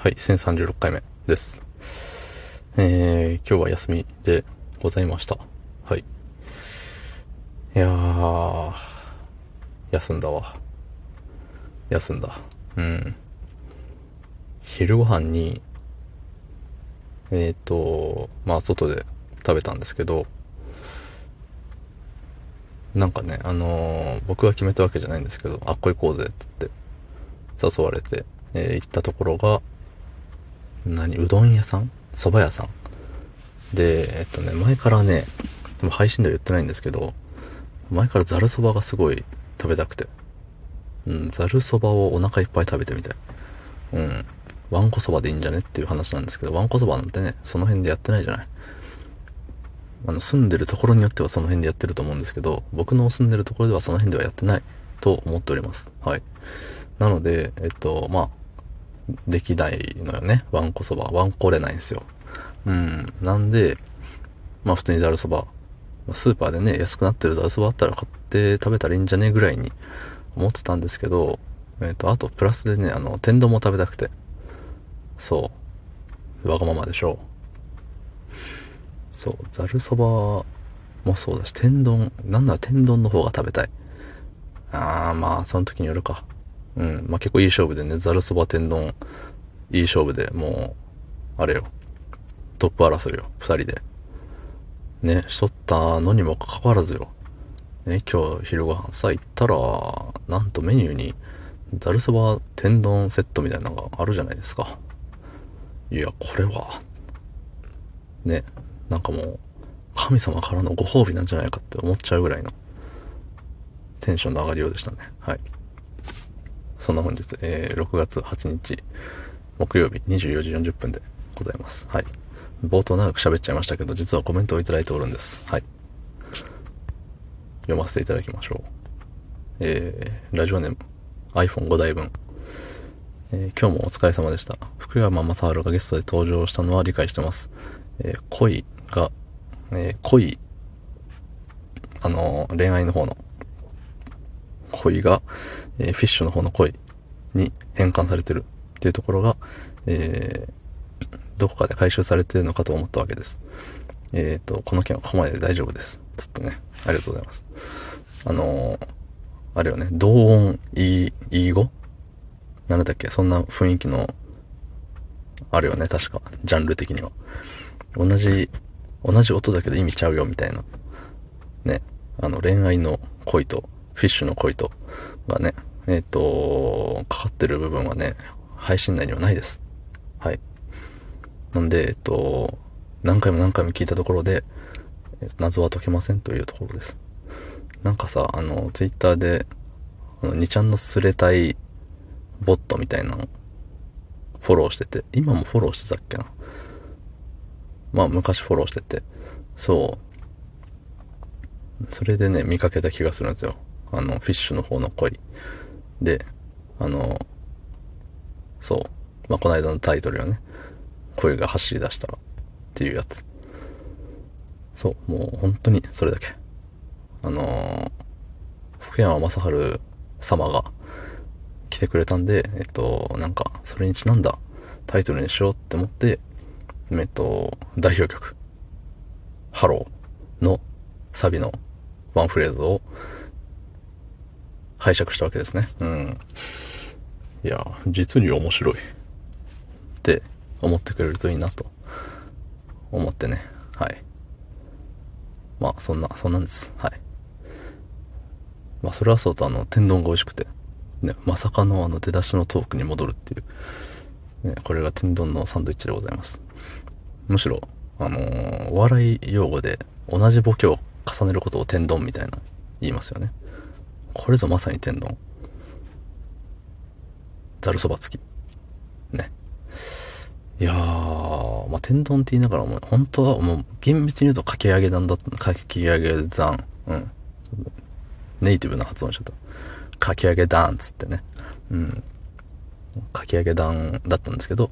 はい、1036回目です。えー、今日は休みでございました。はい。いやー、休んだわ。休んだ。うん。昼ご飯に、えーと、まあ、外で食べたんですけど、なんかね、あのー僕が決めたわけじゃないんですけど、あっこ行こうぜ、っつって、誘われて、えー行ったところが、何うどん屋さん？蕎麦屋さん？で、えっとね、前からね、も配信では言ってないんですけど、前からざるそばがすごい食べたくて。うん、ざるそばをお腹いっぱい食べてみたい。うん。わんこそばでいいんじゃね？っていう話なんですけど、わんこそばなんてね、その辺でやってないじゃない。あの、住んでるところによってはその辺でやってると思うんですけど、僕の住んでるところではその辺ではやってないと思っております。はい。なので、えっと、まあ、できないのよね。わんこそば。わんこれないんですよ。うん。なんで、まあ普通にざるそば。スーパーでね、安くなってるざるそばあったら買って食べたらいいんじゃねぐらいに思ってたんですけど、えっ、と、あとプラスでね、あの、天丼も食べたくて。そう。わがままでしょう。そう。ざるそばもそうだし、天丼、なんなら天丼の方が食べたい。あー、まあ、その時によるか。うん。まあ結構いい勝負でね、ざるそば天丼、いい勝負でもう、あれよ。トップ争いよ。二人で。ね、しとったのにもかかわらずよ。ね、今日昼ご飯さ、行ったら、なんとメニューに、ざるそば天丼セットみたいなのがあるじゃないですか。いや、これは、ね、なんかもう、神様からのご褒美なんじゃないかって思っちゃうぐらいの、テンションの上がりようでしたね。はい。そんな本日、えー、6月8日、木曜日24時40分でございます。はい。冒頭長く喋っちゃいましたけど、実はコメントをいただいておるんです。はい。読ませていただきましょう。えー、ラジオネーム、iPhone5 台分。えー今日もお疲れ様でした。福山雅治がゲストで登場したのは理解してます。えー恋が、えー恋、あのー恋愛の方の恋が、えーフィッシュの方の恋に変換されてるっていうところが、えーどこかで回収されてるのかと思ったわけです。えっ、と、この件はここまでで大丈夫です。つってね。ありがとうございます。あのあれよね、同音、いい、いい語？なんだっけ？そんな雰囲気の、あるよね、確か。ジャンル的には。同じ、同じ音だけど意味ちゃうよ、みたいな。ね。あの、恋愛の恋と、フィッシュの恋と、がね、えっ、と、かかってる部分はね、配信内にはないです。はい。なんで、えっと、何回も何回も聞いたところで、謎は解けませんというところです。なんかさ、あの、ツイッターで、あの、2ちゃんのすれたいボットみたいなの、フォローしてて、今もフォローしてたっけな。まあ、昔フォローしてて、そう。それでね、見かけた気がするんですよ。あの、フィッシュの方の恋。で、あの、そう。まあ、この間のタイトルよね。恋が走り出したらっていうやつ。そう、もう本当にそれだけ。あの福山雅治様が来てくれたんで、えっと、なんか、それにちなんだタイトルにしようって思って、えっと、代表曲、ハローのサビのワンフレーズを拝借したわけですね。うん。いや、実に面白い。って思ってくれるといいなと思ってね。はい。まあ、そんな、そんなんです。はい。まあ、それはそうと、あの、天丼が美味しくて、ね、まさかのあの、出だしのトークに戻るっていう、ね、これが天丼のサンドイッチでございます。むしろ、あのーお笑い用語で、同じボケを重ねることを天丼みたいな、言いますよね。これぞまさに天丼。ざるそば付き。ね。いやー、まあ、天丼って言いながらも、本当はもう、厳密に言うとかき揚げ団だった、かき揚げ団。うん。ネイティブな発音しちゃった。かき揚げ団っつってね。うん。かき揚げ団だったんですけど、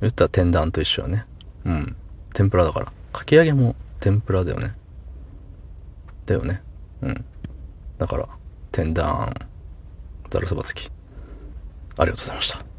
言ったら天団と一緒よね。うん。天ぷらだから。かき揚げも天ぷらだよね。だよね。うん。だから、天団、ざるそば付き。ありがとうございました。